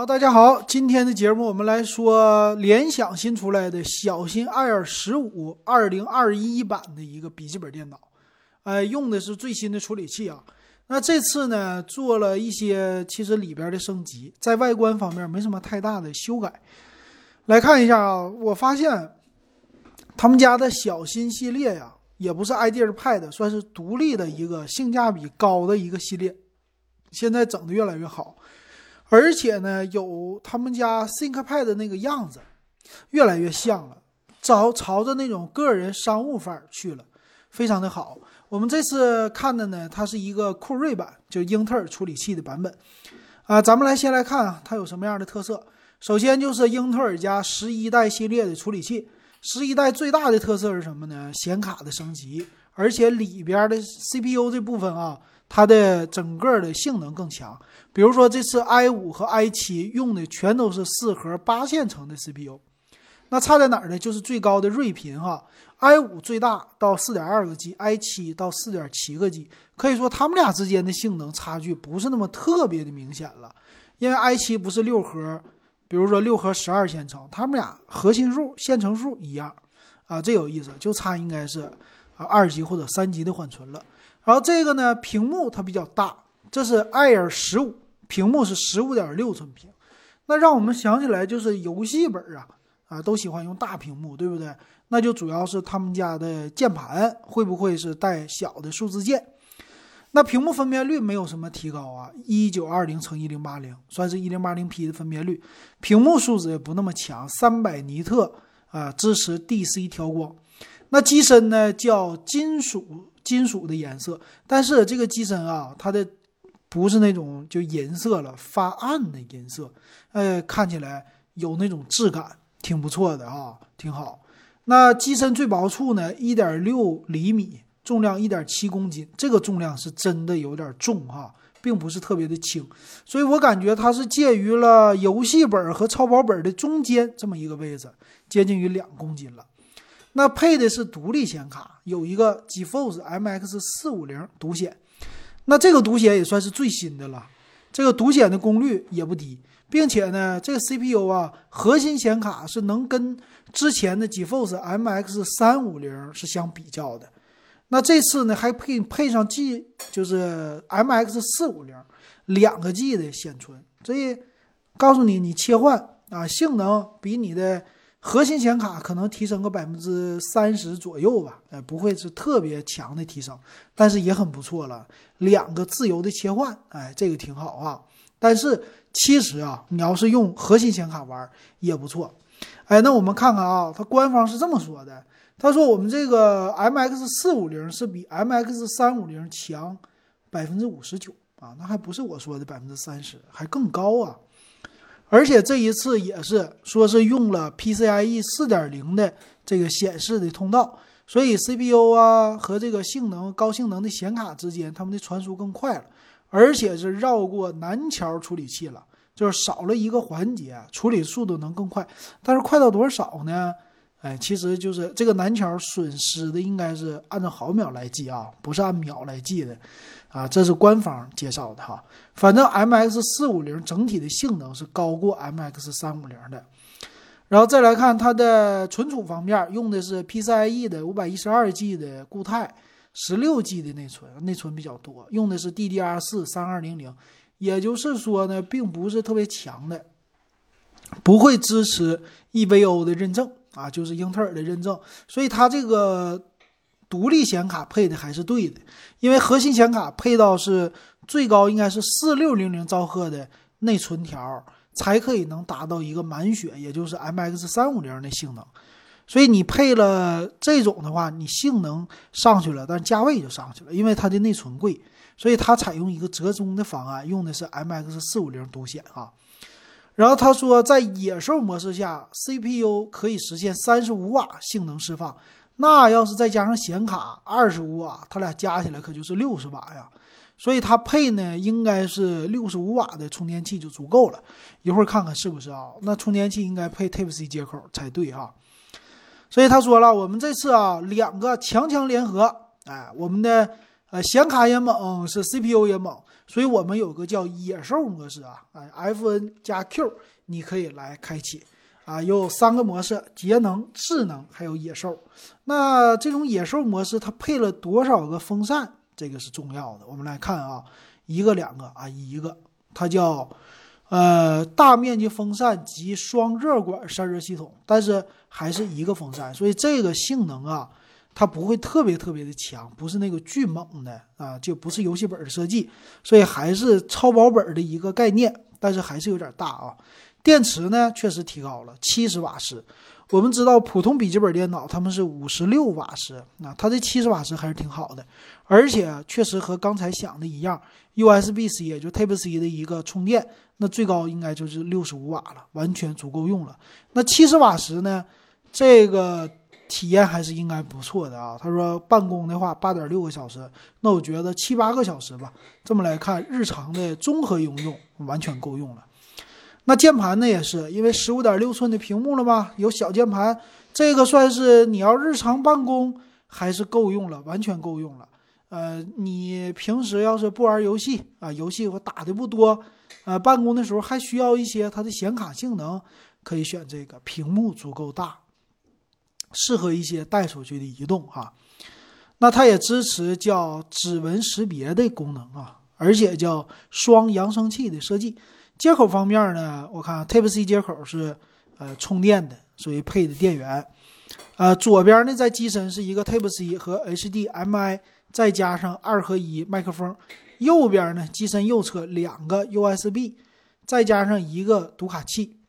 好，大家好，今天的节目我们来说联想新出来的小新 Air 十五二零二一版的一个笔记本电脑，呃，用的是最新的处理器啊。那这次呢，做了一些其实里边的升级，在外观方面没什么太大的修改。来看一下啊，我发现他们家的小新系列呀，也不是 IdeaPad，算是独立的一个性价比高的一个系列，现在整的越来越好。而且呢，有他们家 ThinkPad 的那个样子，越来越像了，朝朝着那种个人商务范儿去了，非常的好。我们这次看的呢，它是一个酷睿版，就英特尔处理器的版本。啊，咱们来先来看啊，它有什么样的特色。首先就是英特尔家十一代系列的处理器，十一代最大的特色是什么呢？显卡的升级，而且里边的 CPU 这部分啊，它的整个的性能更强。比如说这次 i 五和 i 七用的全都是四核八线程的 CPU，那差在哪儿呢？就是最高的睿频哈，i 五最大到四点二个 G，i 七到四点七个 G，可以说他们俩之间的性能差距不是那么特别的明显了，因为 i 七不是六核，比如说六核十二线程，他们俩核心数线程数一样啊，这有意思，就差应该是啊二级或者三级的缓存了。然后这个呢，屏幕它比较大。这是 Air 十五，屏幕是十五点六寸屏，那让我们想起来就是游戏本啊啊都喜欢用大屏幕，对不对？那就主要是他们家的键盘会不会是带小的数字键？那屏幕分辨率没有什么提高啊，一九二零乘一零八零，算是一零八零 P 的分辨率，屏幕素质也不那么强，三百尼特啊，支持 DC 调光。那机身呢叫金属金属的颜色，但是这个机身啊，它的不是那种就银色了，发暗的银色，哎，看起来有那种质感，挺不错的啊，挺好。那机身最薄处呢，一点六厘米，重量一点七公斤，这个重量是真的有点重哈，并不是特别的轻，所以我感觉它是介于了游戏本和超薄本的中间这么一个位置，接近于两公斤了。那配的是独立显卡，有一个 GeForce MX 四五零独显。那这个独显也算是最新的了，这个独显的功率也不低，并且呢，这个 CPU 啊，核心显卡是能跟之前的 GeForce MX 三五零是相比较的。那这次呢，还配配上 G，就是 MX 四五零两个 G 的显存，所以告诉你，你切换啊，性能比你的。核心显卡可能提升个百分之三十左右吧，呃，不会是特别强的提升，但是也很不错了。两个自由的切换，哎，这个挺好啊。但是其实啊，你要是用核心显卡玩也不错。哎，那我们看看啊，它官方是这么说的，他说我们这个 MX 四五零是比 MX 三五零强百分之五十九啊，那还不是我说的百分之三十，还更高啊。而且这一次也是说是用了 PCIe 四点零的这个显示的通道，所以 CPU 啊和这个性能高性能的显卡之间，它们的传输更快了，而且是绕过南桥处理器了，就是少了一个环节，处理速度能更快。但是快到多少呢？哎，其实就是这个南桥损失的应该是按照毫秒来计啊，不是按秒来计的。啊，这是官方介绍的哈，反正 M X 四五零整体的性能是高过 M X 三五零的。然后再来看它的存储方面，用的是 PCIe 的五百一十二 G 的固态，十六 G 的内存，内存比较多，用的是 DDR 四三二零零，也就是说呢，并不是特别强的，不会支持 EVO 的认证啊，就是英特尔的认证，所以它这个。独立显卡配的还是对的，因为核心显卡配到是最高应该是四六零零兆赫的内存条，才可以能达到一个满血，也就是 MX 三五零的性能。所以你配了这种的话，你性能上去了，但价位就上去了，因为它的内存贵，所以它采用一个折中的方案，用的是 MX 四五零独显啊。然后他说，在野兽模式下，CPU 可以实现三十五瓦性能释放。那要是再加上显卡二十五瓦，它俩加起来可就是六十瓦呀。所以它配呢应该是六十五瓦的充电器就足够了。一会儿看看是不是啊？那充电器应该配 Type C 接口才对哈。所以他说了，我们这次啊两个强强联合，哎，我们的呃，显卡也猛，是 CPU 也猛，所以我们有个叫野兽模式啊，哎，FN 加 Q 你可以来开启啊，有三个模式：节能、智能，还有野兽。那这种野兽模式它配了多少个风扇？这个是重要的。我们来看啊，一个、两个啊，一个，它叫呃大面积风扇及双热管散热系统，但是还是一个风扇，所以这个性能啊。它不会特别特别的强，不是那个巨猛的啊，就不是游戏本的设计，所以还是超薄本的一个概念，但是还是有点大啊。电池呢，确实提高了七十瓦时。我们知道普通笔记本电脑他们是五十六瓦时，那它这七十瓦时还是挺好的，而且确实和刚才想的一样，USB-C 也就 Type-C 的一个充电，那最高应该就是六十五瓦了，完全足够用了。那七十瓦时呢，这个。体验还是应该不错的啊。他说办公的话八点六个小时，那我觉得七八个小时吧。这么来看，日常的综合应用完全够用了。那键盘呢，也是因为十五点六寸的屏幕了吧，有小键盘，这个算是你要日常办公还是够用了，完全够用了。呃，你平时要是不玩游戏啊，游戏我打的不多，呃，办公的时候还需要一些它的显卡性能，可以选这个，屏幕足够大。适合一些带出去的移动哈，那它也支持叫指纹识别的功能啊，而且叫双扬声器的设计。接口方面呢，我看 Type C 接口是呃充电的，所以配的电源。呃，左边呢在机身是一个 Type C 和 HDMI，再加上二合一麦克风。右边呢机身右侧两个 USB，再加上一个读卡器。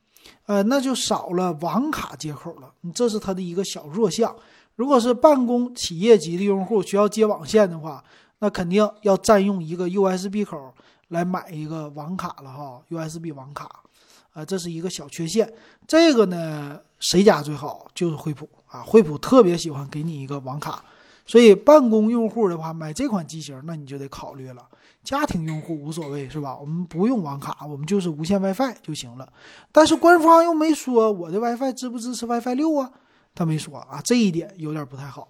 呃，那就少了网卡接口了，你这是它的一个小弱项。如果是办公企业级的用户需要接网线的话，那肯定要占用一个 USB 口来买一个网卡了哈，USB 网卡。啊，这是一个小缺陷。这个呢，谁家最好？就是惠普啊，惠普特别喜欢给你一个网卡。所以办公用户的话，买这款机型，那你就得考虑了。家庭用户无所谓是吧？我们不用网卡，我们就是无线 WiFi 就行了。但是官方又没说我的 WiFi 支不支持 WiFi 六啊？他没说啊，这一点有点不太好。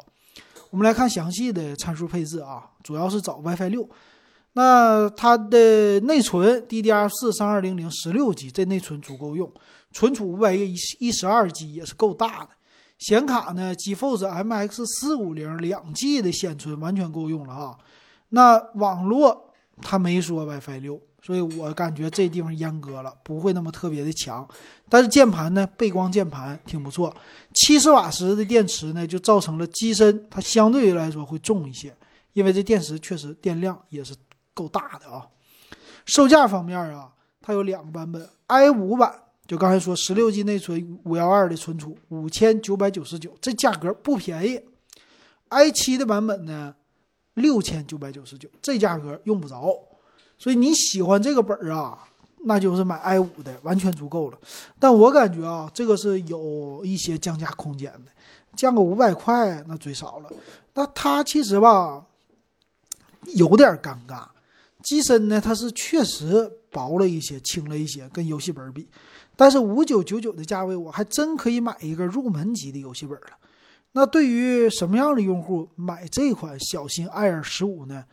我们来看详细的参数配置啊，主要是找 WiFi 六。那它的内存 DDR 四三二零零十六 G，这内存足够用，存储五百亿一十二 G 也是够大的。显卡呢，GeForce MX 四五零两 G 的显存完全够用了啊。那网络。它没说 WiFi 六，所以我感觉这地方阉割了，不会那么特别的强。但是键盘呢，背光键盘挺不错。七十瓦时的电池呢，就造成了机身它相对于来说会重一些，因为这电池确实电量也是够大的啊。售价方面啊，它有两个版本，i 五版就刚才说十六 G 内存，五幺二的存储，五千九百九十九，这价格不便宜。i 七的版本呢？六千九百九十九，这价格用不着，所以你喜欢这个本儿啊，那就是买 i 五的，完全足够了。但我感觉啊，这个是有一些降价空间的，降个五百块那最少了。那它其实吧，有点尴尬。机身呢，它是确实薄了一些，轻了一些，跟游戏本比。但是五九九九的价位，我还真可以买一个入门级的游戏本了。那对于什么样的用户买这款小新 Air 十五呢？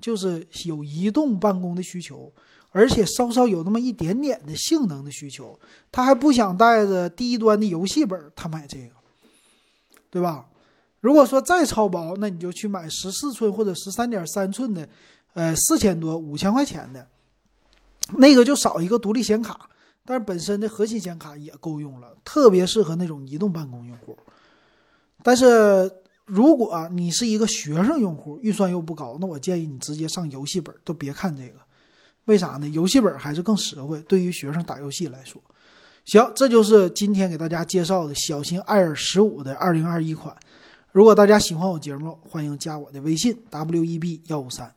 就是有移动办公的需求，而且稍稍有那么一点点的性能的需求，他还不想带着低端的游戏本，他买这个，对吧？如果说再超薄，那你就去买十四寸或者十三点三寸的，呃，四千多五千块钱的，那个就少一个独立显卡，但是本身的核心显卡也够用了，特别适合那种移动办公用户。但是，如果你是一个学生用户，预算又不高，那我建议你直接上游戏本，都别看这个。为啥呢？游戏本还是更实惠，对于学生打游戏来说。行，这就是今天给大家介绍的小新 Air 十五的二零二一款。如果大家喜欢我节目，欢迎加我的微信 w e b 幺五三。